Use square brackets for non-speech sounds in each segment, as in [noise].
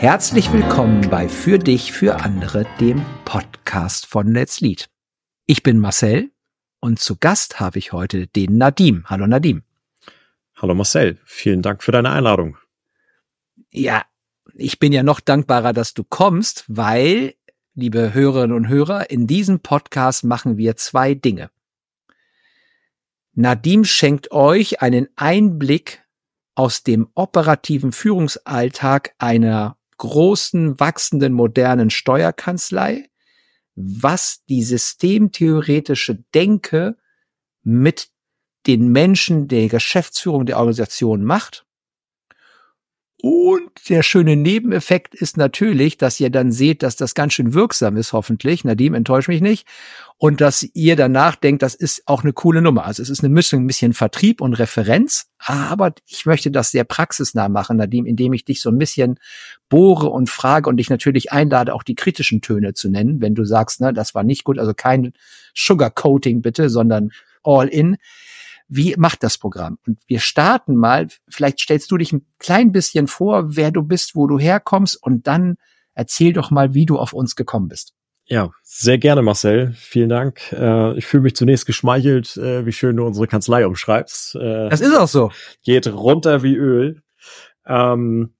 Herzlich willkommen bei Für dich, für andere, dem Podcast von Let's Lead. Ich bin Marcel und zu Gast habe ich heute den Nadim. Hallo Nadim. Hallo Marcel, vielen Dank für deine Einladung. Ja, ich bin ja noch dankbarer, dass du kommst, weil, liebe Hörerinnen und Hörer, in diesem Podcast machen wir zwei Dinge. Nadim schenkt euch einen Einblick aus dem operativen Führungsalltag einer großen, wachsenden, modernen Steuerkanzlei, was die systemtheoretische Denke mit den Menschen der Geschäftsführung der Organisation macht und der schöne Nebeneffekt ist natürlich, dass ihr dann seht, dass das ganz schön wirksam ist, hoffentlich. Nadim, enttäuscht mich nicht. Und dass ihr danach denkt, das ist auch eine coole Nummer. Also es ist eine Mischung, ein bisschen Vertrieb und Referenz. Aber ich möchte das sehr praxisnah machen, Nadim, indem ich dich so ein bisschen bohre und frage und dich natürlich einlade, auch die kritischen Töne zu nennen, wenn du sagst, ne, das war nicht gut. Also kein Sugarcoating bitte, sondern all in wie macht das Programm? Und wir starten mal, vielleicht stellst du dich ein klein bisschen vor, wer du bist, wo du herkommst und dann erzähl doch mal, wie du auf uns gekommen bist. Ja, sehr gerne, Marcel. Vielen Dank. Äh, ich fühle mich zunächst geschmeichelt, äh, wie schön du unsere Kanzlei umschreibst. Äh, das ist auch so. Geht runter wie Öl. Ähm,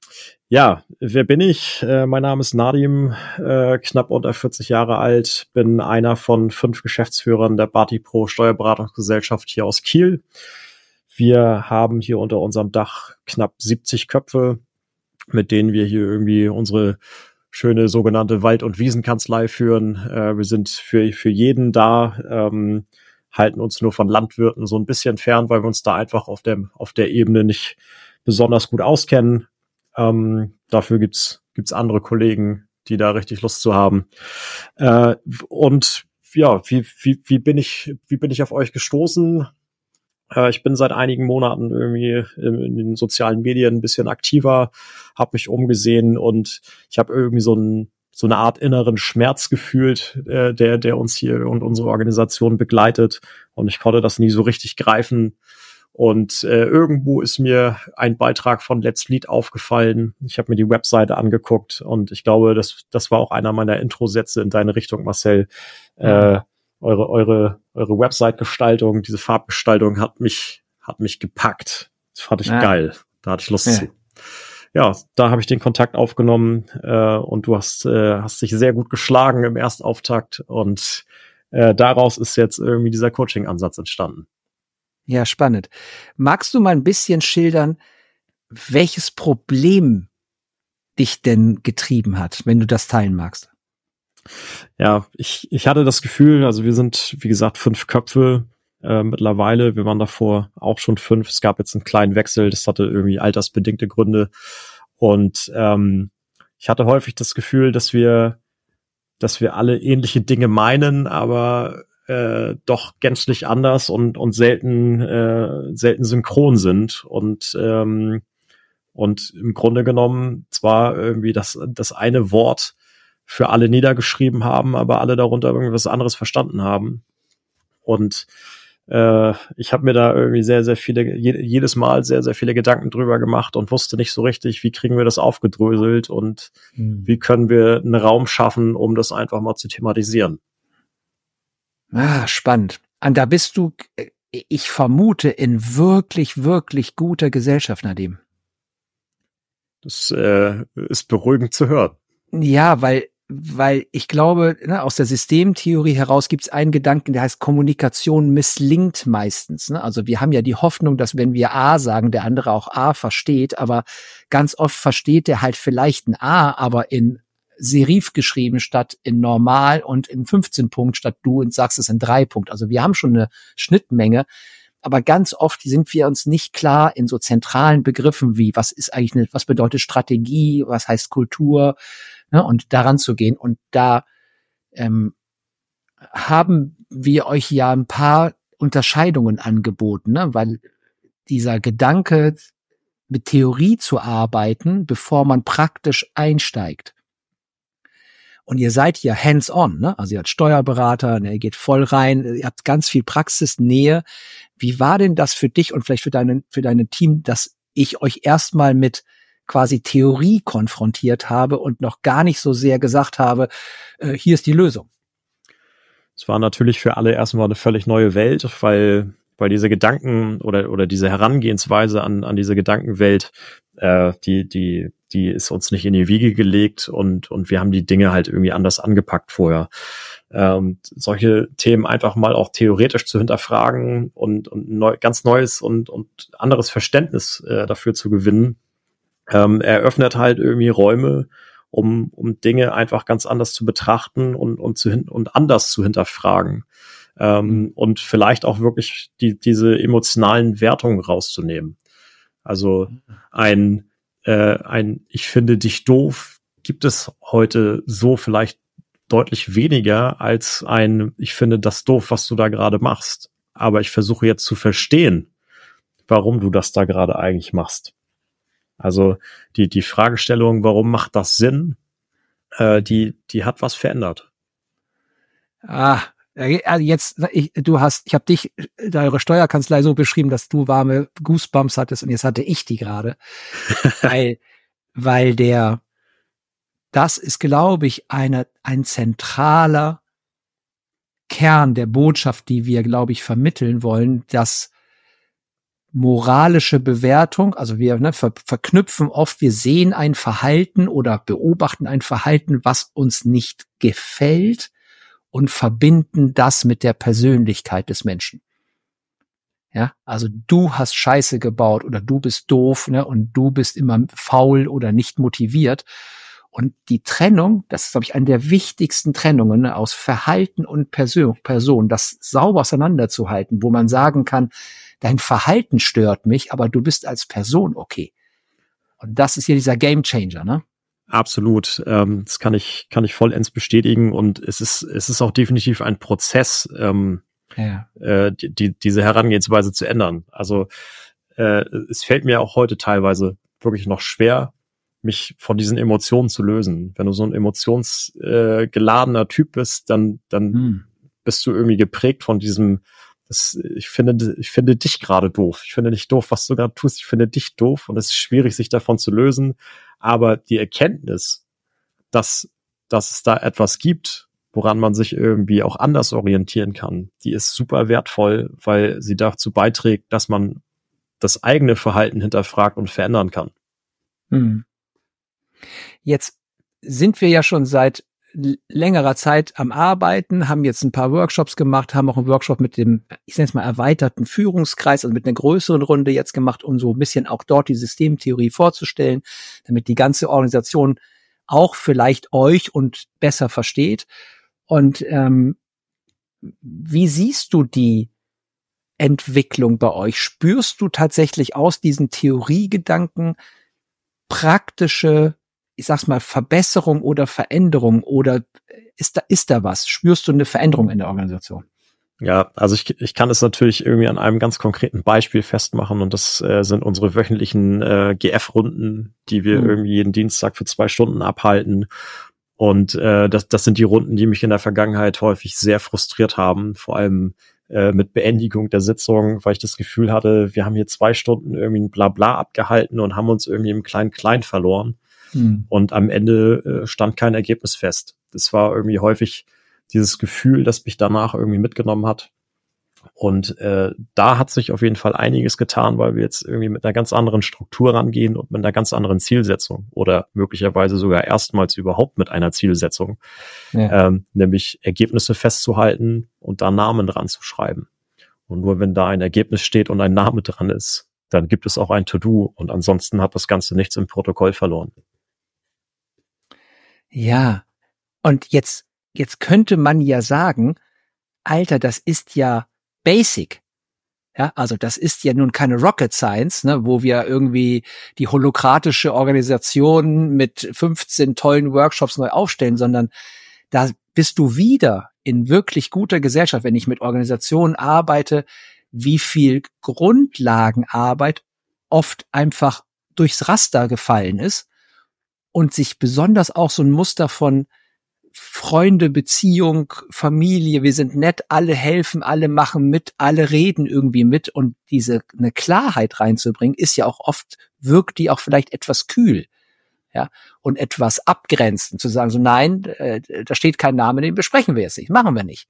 ja, wer bin ich? Äh, mein Name ist Nadim, äh, knapp unter 40 Jahre alt, bin einer von fünf Geschäftsführern der Bati Pro Steuerberatungsgesellschaft hier aus Kiel. Wir haben hier unter unserem Dach knapp 70 Köpfe, mit denen wir hier irgendwie unsere schöne sogenannte Wald- und Wiesenkanzlei führen. Äh, wir sind für, für jeden da, ähm, halten uns nur von Landwirten so ein bisschen fern, weil wir uns da einfach auf der, auf der Ebene nicht besonders gut auskennen. Ähm, dafür gibt's gibt's andere Kollegen, die da richtig Lust zu haben. Äh, und ja, wie, wie, wie bin ich wie bin ich auf euch gestoßen? Äh, ich bin seit einigen Monaten irgendwie in, in den sozialen Medien ein bisschen aktiver, habe mich umgesehen und ich habe irgendwie so ein so eine Art inneren Schmerz gefühlt, äh, der, der uns hier und unsere Organisation begleitet. Und ich konnte das nie so richtig greifen. Und äh, irgendwo ist mir ein Beitrag von Let's Lead aufgefallen. Ich habe mir die Webseite angeguckt und ich glaube, das, das war auch einer meiner Intro-Sätze in deine Richtung, Marcel. Äh, eure, eure, eure Website-Gestaltung, diese Farbgestaltung hat mich, hat mich gepackt. Das fand ich ja. geil. Da hatte ich Lust ja. zu. Ja, da habe ich den Kontakt aufgenommen äh, und du hast, äh, hast dich sehr gut geschlagen im Erstauftakt und äh, daraus ist jetzt irgendwie dieser Coaching-Ansatz entstanden. Ja, spannend. Magst du mal ein bisschen schildern, welches Problem dich denn getrieben hat, wenn du das teilen magst? Ja, ich, ich hatte das Gefühl, also wir sind, wie gesagt, fünf Köpfe äh, mittlerweile. Wir waren davor auch schon fünf. Es gab jetzt einen kleinen Wechsel, das hatte irgendwie altersbedingte Gründe. Und ähm, ich hatte häufig das Gefühl, dass wir, dass wir alle ähnliche Dinge meinen, aber äh, doch gänzlich anders und, und selten, äh, selten synchron sind. Und, ähm, und im Grunde genommen zwar irgendwie das, das eine Wort für alle niedergeschrieben haben, aber alle darunter irgendwas anderes verstanden haben. Und äh, ich habe mir da irgendwie sehr, sehr viele, jedes Mal sehr, sehr viele Gedanken drüber gemacht und wusste nicht so richtig, wie kriegen wir das aufgedröselt und mhm. wie können wir einen Raum schaffen, um das einfach mal zu thematisieren. Ah, spannend. Und da bist du, äh, ich vermute, in wirklich, wirklich guter Gesellschaft, Nadim. Das äh, ist beruhigend zu hören. Ja, weil, weil ich glaube, ne, aus der Systemtheorie heraus gibt es einen Gedanken, der heißt, Kommunikation misslingt meistens. Ne? Also wir haben ja die Hoffnung, dass wenn wir A sagen, der andere auch A versteht, aber ganz oft versteht der halt vielleicht ein A, aber in Serif geschrieben statt in normal und in 15 Punkt statt du und sagst es in drei Punkt. Also wir haben schon eine Schnittmenge. Aber ganz oft sind wir uns nicht klar in so zentralen Begriffen wie, was ist eigentlich eine, was bedeutet Strategie, was heißt Kultur, ne, und daran zu gehen. Und da ähm, haben wir euch ja ein paar Unterscheidungen angeboten, ne, weil dieser Gedanke, mit Theorie zu arbeiten, bevor man praktisch einsteigt, und ihr seid hier hands-on, ne? Also ihr habt Steuerberater, ne? ihr geht voll rein, ihr habt ganz viel Praxisnähe. Wie war denn das für dich und vielleicht für deinen, für dein Team, dass ich euch erstmal mit quasi Theorie konfrontiert habe und noch gar nicht so sehr gesagt habe, äh, hier ist die Lösung. Es war natürlich für alle erstmal eine völlig neue Welt, weil, weil diese Gedanken oder, oder diese Herangehensweise an, an diese Gedankenwelt, äh, die, die, die ist uns nicht in die Wiege gelegt und, und wir haben die Dinge halt irgendwie anders angepackt vorher. Ähm, solche Themen einfach mal auch theoretisch zu hinterfragen und, und neu, ganz neues und, und anderes Verständnis äh, dafür zu gewinnen, ähm, eröffnet halt irgendwie Räume, um, um Dinge einfach ganz anders zu betrachten und, und, zu hin und anders zu hinterfragen. Ähm, mhm. und vielleicht auch wirklich die, diese emotionalen Wertungen rauszunehmen. Also ein, äh, ein Ich finde dich doof gibt es heute so vielleicht deutlich weniger als ein Ich finde das doof, was du da gerade machst. Aber ich versuche jetzt zu verstehen, warum du das da gerade eigentlich machst. Also die, die Fragestellung, warum macht das Sinn, äh, die, die hat was verändert. Ah, also jetzt, ich, du hast, ich habe dich, eure Steuerkanzlei so beschrieben, dass du warme Goosebumps hattest und jetzt hatte ich die gerade. [laughs] weil, weil der, das ist, glaube ich, eine, ein zentraler Kern der Botschaft, die wir, glaube ich, vermitteln wollen, dass moralische Bewertung, also wir ne, ver verknüpfen oft, wir sehen ein Verhalten oder beobachten ein Verhalten, was uns nicht gefällt und verbinden das mit der Persönlichkeit des Menschen. Ja, also du hast Scheiße gebaut oder du bist doof, ne, und du bist immer faul oder nicht motiviert. Und die Trennung, das ist, glaube ich, eine der wichtigsten Trennungen ne, aus Verhalten und Person, Person, das sauber auseinanderzuhalten, wo man sagen kann, dein Verhalten stört mich, aber du bist als Person okay. Und das ist hier dieser Game Changer, ne? Absolut. Ähm, das kann ich, kann ich vollends bestätigen. Und es ist, es ist auch definitiv ein Prozess, ähm, ja. äh, die, die, diese Herangehensweise zu ändern. Also äh, es fällt mir auch heute teilweise wirklich noch schwer, mich von diesen Emotionen zu lösen. Wenn du so ein emotionsgeladener äh, Typ bist, dann, dann hm. bist du irgendwie geprägt von diesem das, ich finde, ich finde dich gerade doof. Ich finde nicht doof, was du gerade tust. Ich finde dich doof und es ist schwierig, sich davon zu lösen. Aber die Erkenntnis, dass, dass es da etwas gibt, woran man sich irgendwie auch anders orientieren kann, die ist super wertvoll, weil sie dazu beiträgt, dass man das eigene Verhalten hinterfragt und verändern kann. Hm. Jetzt sind wir ja schon seit längerer Zeit am Arbeiten, haben jetzt ein paar Workshops gemacht, haben auch einen Workshop mit dem, ich nenne es mal, erweiterten Führungskreis, also mit einer größeren Runde jetzt gemacht, um so ein bisschen auch dort die Systemtheorie vorzustellen, damit die ganze Organisation auch vielleicht euch und besser versteht. Und ähm, wie siehst du die Entwicklung bei euch? Spürst du tatsächlich aus diesen Theoriegedanken praktische ich sag's mal, Verbesserung oder Veränderung oder ist da, ist da was? Spürst du eine Veränderung in der Organisation? Ja, also ich, ich kann es natürlich irgendwie an einem ganz konkreten Beispiel festmachen und das äh, sind unsere wöchentlichen äh, GF-Runden, die wir mhm. irgendwie jeden Dienstag für zwei Stunden abhalten. Und äh, das, das sind die Runden, die mich in der Vergangenheit häufig sehr frustriert haben, vor allem äh, mit Beendigung der Sitzung, weil ich das Gefühl hatte, wir haben hier zwei Stunden irgendwie ein Blabla abgehalten und haben uns irgendwie im Klein-Klein verloren. Mhm. Und am Ende äh, stand kein Ergebnis fest. Das war irgendwie häufig dieses Gefühl, das mich danach irgendwie mitgenommen hat. Und äh, da hat sich auf jeden Fall einiges getan, weil wir jetzt irgendwie mit einer ganz anderen Struktur rangehen und mit einer ganz anderen Zielsetzung oder möglicherweise sogar erstmals überhaupt mit einer Zielsetzung, ja. ähm, nämlich Ergebnisse festzuhalten und da Namen dran zu schreiben. Und nur wenn da ein Ergebnis steht und ein Name dran ist, dann gibt es auch ein To-Do und ansonsten hat das Ganze nichts im Protokoll verloren. Ja. Und jetzt, jetzt könnte man ja sagen, Alter, das ist ja basic. Ja, also das ist ja nun keine Rocket Science, ne, wo wir irgendwie die holokratische Organisation mit 15 tollen Workshops neu aufstellen, sondern da bist du wieder in wirklich guter Gesellschaft, wenn ich mit Organisationen arbeite, wie viel Grundlagenarbeit oft einfach durchs Raster gefallen ist und sich besonders auch so ein Muster von Freunde, Beziehung, Familie, wir sind nett, alle helfen, alle machen mit, alle reden irgendwie mit und diese eine Klarheit reinzubringen, ist ja auch oft, wirkt die auch vielleicht etwas kühl. Ja, und etwas abgrenzen, zu sagen, so nein, äh, da steht kein Name, den besprechen wir jetzt nicht, machen wir nicht.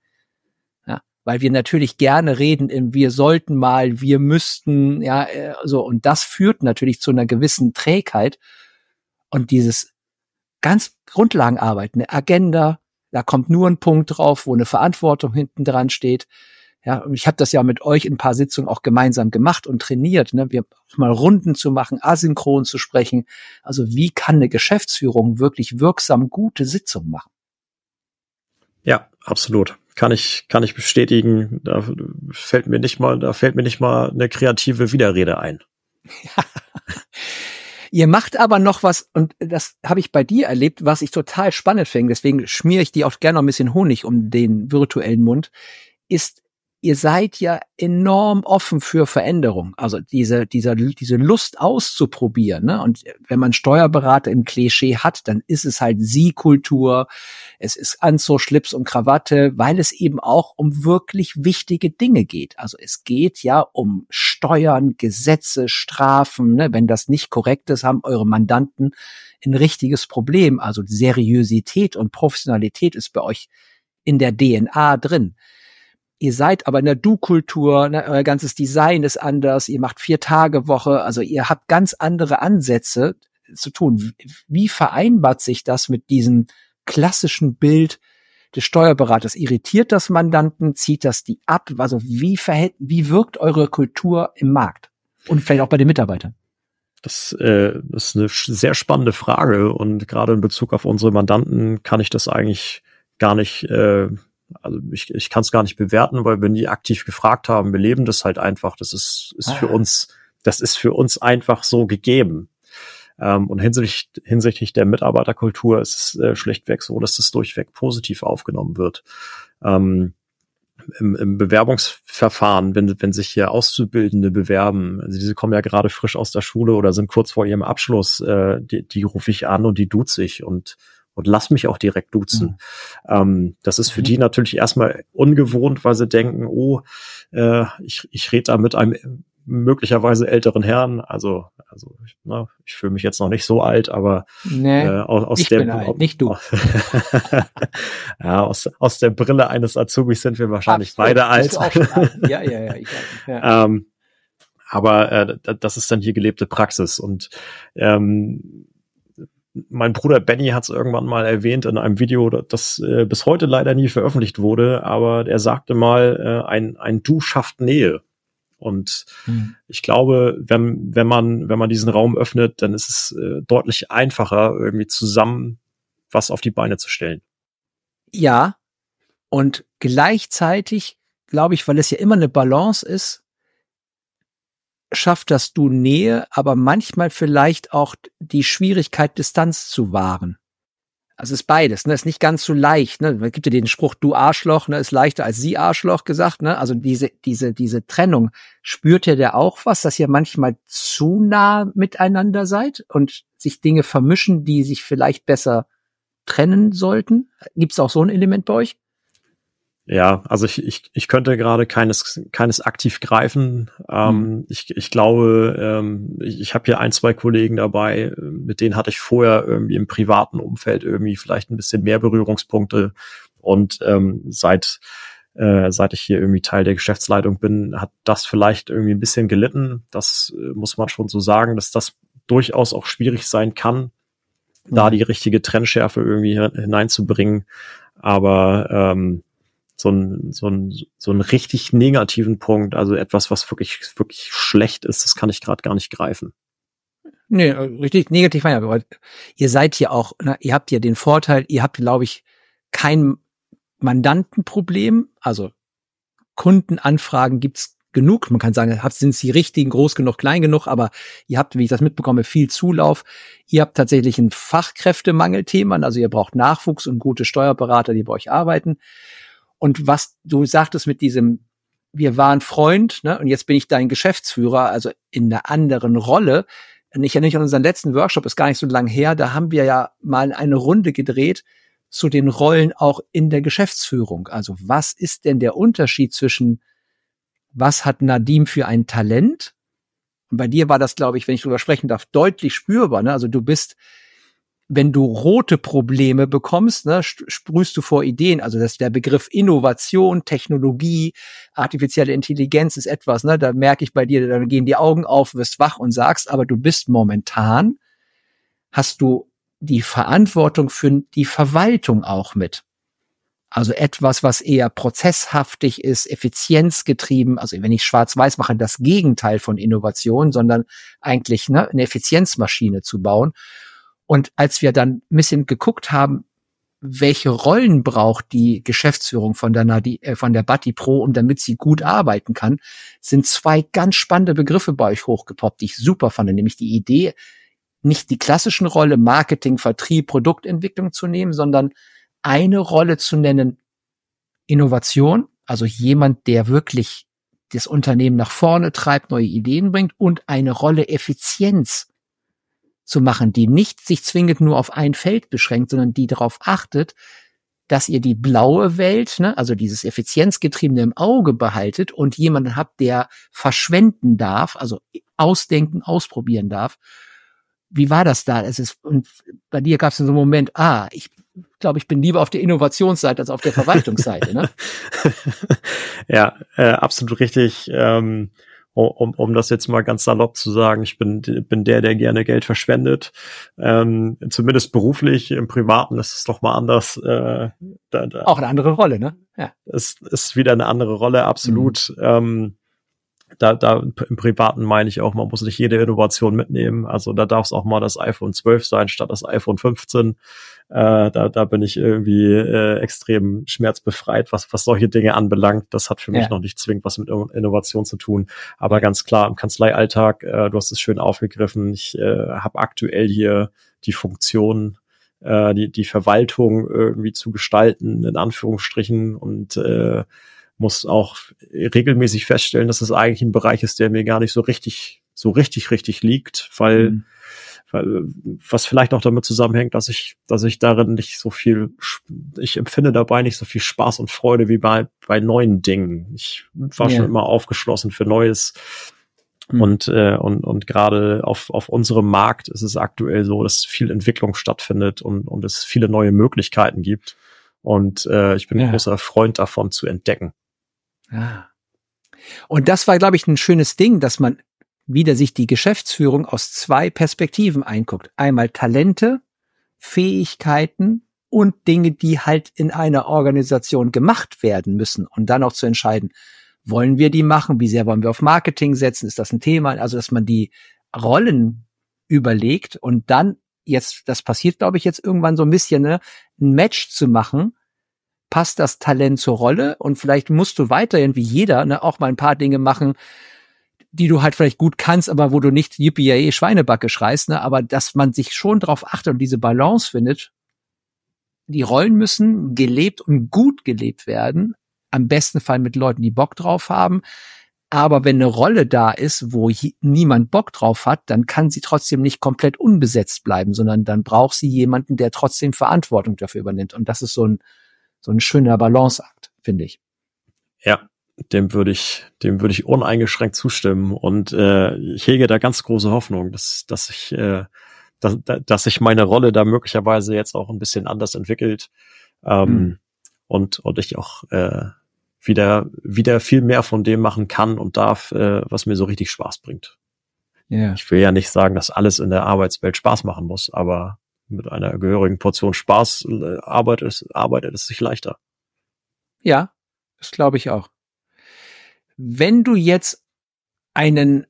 Ja, weil wir natürlich gerne reden im wir sollten mal, wir müssten, ja, äh, so, und das führt natürlich zu einer gewissen Trägheit und dieses ganz Grundlagenarbeit, eine Agenda, da kommt nur ein Punkt drauf, wo eine Verantwortung hinten dran steht. Ja, ich habe das ja mit euch in ein paar Sitzungen auch gemeinsam gemacht und trainiert, ne? wir mal Runden zu machen, asynchron zu sprechen. Also wie kann eine Geschäftsführung wirklich wirksam gute Sitzungen machen? Ja, absolut. Kann ich, kann ich bestätigen. Da fällt mir nicht mal, da fällt mir nicht mal eine kreative Widerrede ein. Ja. [laughs] Ihr macht aber noch was, und das habe ich bei dir erlebt, was ich total spannend finde, deswegen schmiere ich dir auch gerne noch ein bisschen Honig um den virtuellen Mund, ist ihr seid ja enorm offen für Veränderung. Also diese, dieser, diese Lust auszuprobieren. Ne? Und wenn man Steuerberater im Klischee hat, dann ist es halt Sie-Kultur. Es ist Anzug, Schlips und Krawatte, weil es eben auch um wirklich wichtige Dinge geht. Also es geht ja um Steuern, Gesetze, Strafen. Ne? Wenn das nicht korrekt ist, haben eure Mandanten ein richtiges Problem. Also Seriosität und Professionalität ist bei euch in der DNA drin. Ihr seid aber in der Du-Kultur, ne, euer ganzes Design ist anders, ihr macht vier Tage Woche, also ihr habt ganz andere Ansätze zu tun. Wie vereinbart sich das mit diesem klassischen Bild des Steuerberaters? Irritiert das Mandanten? Zieht das die ab? Also wie verhält, wie wirkt eure Kultur im Markt? Und vielleicht auch bei den Mitarbeitern? Das, äh, ist eine sehr spannende Frage und gerade in Bezug auf unsere Mandanten kann ich das eigentlich gar nicht äh, also ich, ich kann es gar nicht bewerten, weil wir nie aktiv gefragt haben. Wir leben das halt einfach. Das ist, ist ah. für uns, das ist für uns einfach so gegeben. Ähm, und hinsichtlich, hinsichtlich der Mitarbeiterkultur ist es äh, schlechtweg so, dass das durchweg positiv aufgenommen wird. Ähm, im, im Bewerbungsverfahren, wenn, wenn sich hier Auszubildende bewerben, also diese kommen ja gerade frisch aus der Schule oder sind kurz vor ihrem Abschluss, äh, die, die rufe ich an und die duze ich und und lass mich auch direkt duzen. Mhm. Ähm, das ist für mhm. die natürlich erstmal ungewohnt, weil sie denken, oh, äh, ich, ich rede da mit einem möglicherweise älteren Herrn, also also na, ich fühle mich jetzt noch nicht so alt, aber nee, äh, aus, aus der alt, nicht du. [laughs] ja, aus, aus der Brille eines Azubis sind wir wahrscheinlich Absolut, beide alt. alt. [laughs] Ja, ja, ja. Ich, ja. ähm, aber äh, das ist dann hier gelebte Praxis und ähm, mein Bruder Benny hat es irgendwann mal erwähnt in einem Video, das äh, bis heute leider nie veröffentlicht wurde, aber er sagte mal, äh, ein, ein Du schafft Nähe. Und hm. ich glaube, wenn, wenn man, wenn man diesen Raum öffnet, dann ist es äh, deutlich einfacher, irgendwie zusammen was auf die Beine zu stellen. Ja. Und gleichzeitig glaube ich, weil es ja immer eine Balance ist, schafft das du Nähe, aber manchmal vielleicht auch die Schwierigkeit, Distanz zu wahren. Also ist beides, ne? Ist nicht ganz so leicht, ne? Es gibt ja den Spruch, du Arschloch, ne? Ist leichter als sie Arschloch gesagt, ne? Also diese, diese, diese Trennung. Spürt ihr der auch was, dass ihr manchmal zu nah miteinander seid und sich Dinge vermischen, die sich vielleicht besser trennen sollten? Gibt es auch so ein Element bei euch? Ja, also ich, ich, ich könnte gerade keines, keines aktiv greifen. Ähm, mhm. ich, ich glaube, ähm, ich, ich habe hier ein, zwei Kollegen dabei, mit denen hatte ich vorher irgendwie im privaten Umfeld irgendwie vielleicht ein bisschen mehr Berührungspunkte. Und ähm, seit, äh, seit ich hier irgendwie Teil der Geschäftsleitung bin, hat das vielleicht irgendwie ein bisschen gelitten. Das äh, muss man schon so sagen, dass das durchaus auch schwierig sein kann, mhm. da die richtige Trennschärfe irgendwie hineinzubringen. Aber ähm, so ein, so ein, so ein richtig negativen Punkt, also etwas, was wirklich, wirklich schlecht ist, das kann ich gerade gar nicht greifen. Nee, äh, richtig negativ meine aber ihr seid ja auch, na, ihr habt ja den Vorteil, ihr habt, glaube ich, kein Mandantenproblem, also Kundenanfragen gibt's genug. Man kann sagen, sind sie richtigen, groß genug, klein genug, aber ihr habt, wie ich das mitbekomme, viel Zulauf. Ihr habt tatsächlich ein Fachkräftemangelthema, also ihr braucht Nachwuchs und gute Steuerberater, die bei euch arbeiten. Und was du sagtest mit diesem, wir waren Freund, ne, und jetzt bin ich dein Geschäftsführer, also in einer anderen Rolle. Und ich erinnere mich an unseren letzten Workshop, ist gar nicht so lang her, da haben wir ja mal eine Runde gedreht, zu den Rollen auch in der Geschäftsführung. Also was ist denn der Unterschied zwischen was hat Nadim für ein Talent? Und bei dir war das, glaube ich, wenn ich drüber sprechen darf, deutlich spürbar. Ne? Also du bist wenn du rote Probleme bekommst, ne, sprühst du vor Ideen. Also das der Begriff Innovation, Technologie, artifizielle Intelligenz ist etwas, ne, da merke ich bei dir, da gehen die Augen auf, wirst wach und sagst, aber du bist momentan, hast du die Verantwortung für die Verwaltung auch mit. Also etwas, was eher prozesshaftig ist, effizienzgetrieben. Also wenn ich schwarz-weiß mache, das Gegenteil von Innovation, sondern eigentlich ne, eine Effizienzmaschine zu bauen. Und als wir dann ein bisschen geguckt haben, welche Rollen braucht die Geschäftsführung von der, Nadi, äh, von der Batti Pro, um damit sie gut arbeiten kann, sind zwei ganz spannende Begriffe bei euch hochgepoppt, die ich super fand, nämlich die Idee, nicht die klassischen Rolle Marketing, Vertrieb, Produktentwicklung zu nehmen, sondern eine Rolle zu nennen, Innovation, also jemand, der wirklich das Unternehmen nach vorne treibt, neue Ideen bringt und eine Rolle Effizienz zu machen, die nicht sich zwingend nur auf ein Feld beschränkt, sondern die darauf achtet, dass ihr die blaue Welt, ne, also dieses Effizienzgetriebene im Auge behaltet und jemanden habt, der verschwenden darf, also ausdenken, ausprobieren darf. Wie war das da? Es ist, und bei dir gab es so einen Moment, ah, ich glaube, ich bin lieber auf der Innovationsseite als auf der [laughs] Verwaltungsseite. Ne? ja, äh, absolut richtig. Ähm um, um das jetzt mal ganz salopp zu sagen, ich bin, bin der, der gerne Geld verschwendet. Ähm, zumindest beruflich, im Privaten ist es doch mal anders. Äh, da, da Auch eine andere Rolle, ne? Ja. Es ist wieder eine andere Rolle, absolut. Mhm. Ähm, da, da im Privaten meine ich auch, man muss nicht jede Innovation mitnehmen. Also da darf es auch mal das iPhone 12 sein statt das iPhone 15. Äh, da, da bin ich irgendwie äh, extrem schmerzbefreit, was, was solche Dinge anbelangt. Das hat für mich ja. noch nicht zwingend was mit Innovation zu tun. Aber ganz klar, im Kanzleialltag, äh, du hast es schön aufgegriffen, ich äh, habe aktuell hier die Funktion, äh, die, die Verwaltung irgendwie zu gestalten, in Anführungsstrichen, und äh, muss auch regelmäßig feststellen, dass es eigentlich ein Bereich ist, der mir gar nicht so richtig, so richtig, richtig liegt, weil, mhm. weil was vielleicht auch damit zusammenhängt, dass ich, dass ich darin nicht so viel, ich empfinde dabei nicht so viel Spaß und Freude wie bei, bei neuen Dingen. Ich war ja. schon immer aufgeschlossen für Neues. Mhm. Und, äh, und, und gerade auf, auf unserem Markt ist es aktuell so, dass viel Entwicklung stattfindet und, und es viele neue Möglichkeiten gibt. Und äh, ich bin ja. ein großer Freund davon zu entdecken. Ah. Und das war, glaube ich, ein schönes Ding, dass man wieder sich die Geschäftsführung aus zwei Perspektiven einguckt. Einmal Talente, Fähigkeiten und Dinge, die halt in einer Organisation gemacht werden müssen und dann auch zu entscheiden, wollen wir die machen? Wie sehr wollen wir auf Marketing setzen? Ist das ein Thema? Also, dass man die Rollen überlegt und dann jetzt, das passiert, glaube ich, jetzt irgendwann so ein bisschen, ne, ein Match zu machen passt das Talent zur Rolle und vielleicht musst du weiterhin wie jeder ne, auch mal ein paar Dinge machen, die du halt vielleicht gut kannst, aber wo du nicht yippie Schweinebacke schreist, ne, aber dass man sich schon darauf achtet und diese Balance findet. Die Rollen müssen gelebt und gut gelebt werden, am besten Fall mit Leuten, die Bock drauf haben. Aber wenn eine Rolle da ist, wo niemand Bock drauf hat, dann kann sie trotzdem nicht komplett unbesetzt bleiben, sondern dann braucht sie jemanden, der trotzdem Verantwortung dafür übernimmt. Und das ist so ein, so ein schöner Balanceakt, finde ich. Ja, dem würde ich, dem würde ich uneingeschränkt zustimmen und äh, ich hege da ganz große Hoffnung, dass, dass ich, äh, dass, dass sich meine Rolle da möglicherweise jetzt auch ein bisschen anders entwickelt ähm, hm. und und ich auch äh, wieder wieder viel mehr von dem machen kann und darf, äh, was mir so richtig Spaß bringt. Ja. Ich will ja nicht sagen, dass alles in der Arbeitswelt Spaß machen muss, aber mit einer gehörigen Portion Spaß äh, arbeitet es, arbeitet es sich leichter. Ja, das glaube ich auch. Wenn du jetzt einen,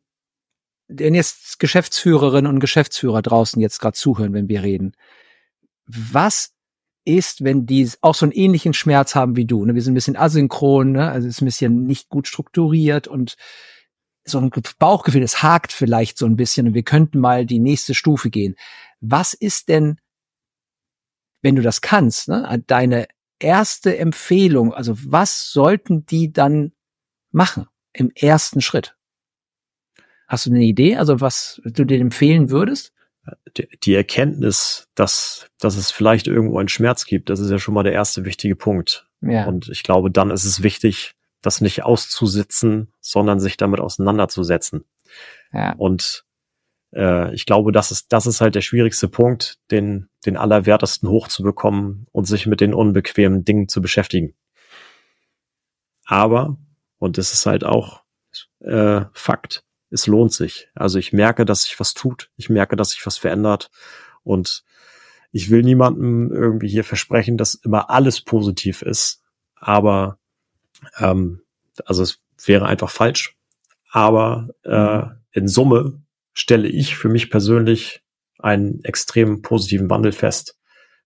denn jetzt Geschäftsführerinnen und Geschäftsführer draußen jetzt gerade zuhören, wenn wir reden, was ist, wenn die auch so einen ähnlichen Schmerz haben wie du? Ne? Wir sind ein bisschen asynchron, ne? also es ist ein bisschen nicht gut strukturiert und so ein Bauchgefühl, es hakt vielleicht so ein bisschen und wir könnten mal die nächste Stufe gehen. Was ist denn, wenn du das kannst, ne, deine erste Empfehlung? Also was sollten die dann machen im ersten Schritt? Hast du eine Idee, also was du dir empfehlen würdest? die, die Erkenntnis, dass, dass es vielleicht irgendwo einen Schmerz gibt, das ist ja schon mal der erste wichtige Punkt. Ja. Und ich glaube, dann ist es wichtig, das nicht auszusitzen, sondern sich damit auseinanderzusetzen. Ja. Und äh, ich glaube, das ist, das ist halt der schwierigste Punkt, den, den Allerwertesten hochzubekommen und sich mit den unbequemen Dingen zu beschäftigen. Aber, und das ist halt auch äh, Fakt, es lohnt sich. Also ich merke, dass sich was tut. Ich merke, dass sich was verändert. Und ich will niemandem irgendwie hier versprechen, dass immer alles positiv ist. Aber ähm, also es wäre einfach falsch. Aber äh, in Summe stelle ich für mich persönlich einen extrem positiven Wandel fest.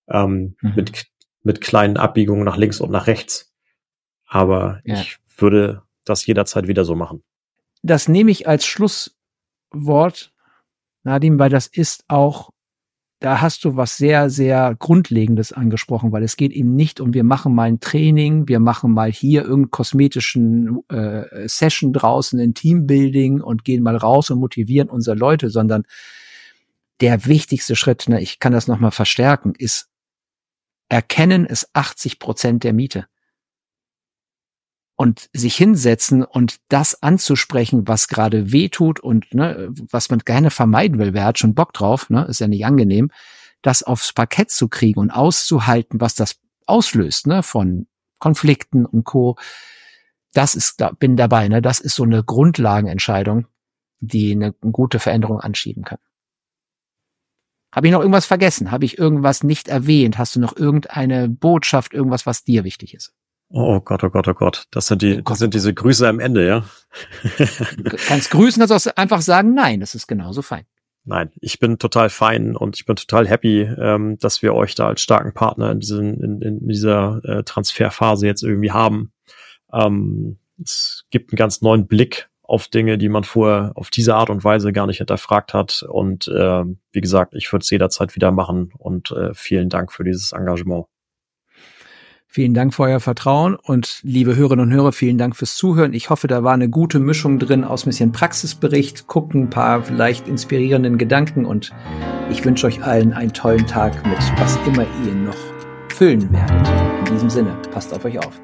Ähm, mhm. mit, mit kleinen Abbiegungen nach links und nach rechts. Aber ja. ich würde das jederzeit wieder so machen das nehme ich als Schlusswort, Nadim, weil das ist auch, da hast du was sehr, sehr Grundlegendes angesprochen, weil es geht eben nicht um, wir machen mal ein Training, wir machen mal hier irgendeinen kosmetischen äh, Session draußen, ein Teambuilding und gehen mal raus und motivieren unsere Leute, sondern der wichtigste Schritt, ne, ich kann das nochmal verstärken, ist erkennen ist 80 Prozent der Miete und sich hinsetzen und das anzusprechen, was gerade weh tut und ne, was man gerne vermeiden will. Wer hat schon Bock drauf? Ne? Ist ja nicht angenehm, das aufs Parkett zu kriegen und auszuhalten, was das auslöst, ne, von Konflikten und Co. Das ist, da bin dabei, ne? Das ist so eine Grundlagenentscheidung, die eine, eine gute Veränderung anschieben kann. Habe ich noch irgendwas vergessen? Habe ich irgendwas nicht erwähnt? Hast du noch irgendeine Botschaft, irgendwas, was dir wichtig ist? Oh Gott, oh Gott, oh Gott. Das sind die, oh das sind diese Grüße am Ende, ja? kannst grüßen, kannst auch einfach sagen, nein, das ist genauso fein. Nein, ich bin total fein und ich bin total happy, ähm, dass wir euch da als starken Partner in, diesen, in, in dieser äh, Transferphase jetzt irgendwie haben. Ähm, es gibt einen ganz neuen Blick auf Dinge, die man vorher auf diese Art und Weise gar nicht hinterfragt hat. Und äh, wie gesagt, ich würde es jederzeit wieder machen und äh, vielen Dank für dieses Engagement. Vielen Dank für euer Vertrauen und liebe Hörerinnen und Hörer, vielen Dank fürs Zuhören. Ich hoffe, da war eine gute Mischung drin aus ein bisschen Praxisbericht, gucken, ein paar vielleicht inspirierenden Gedanken und ich wünsche euch allen einen tollen Tag mit was immer ihr noch füllen werdet. In diesem Sinne, passt auf euch auf.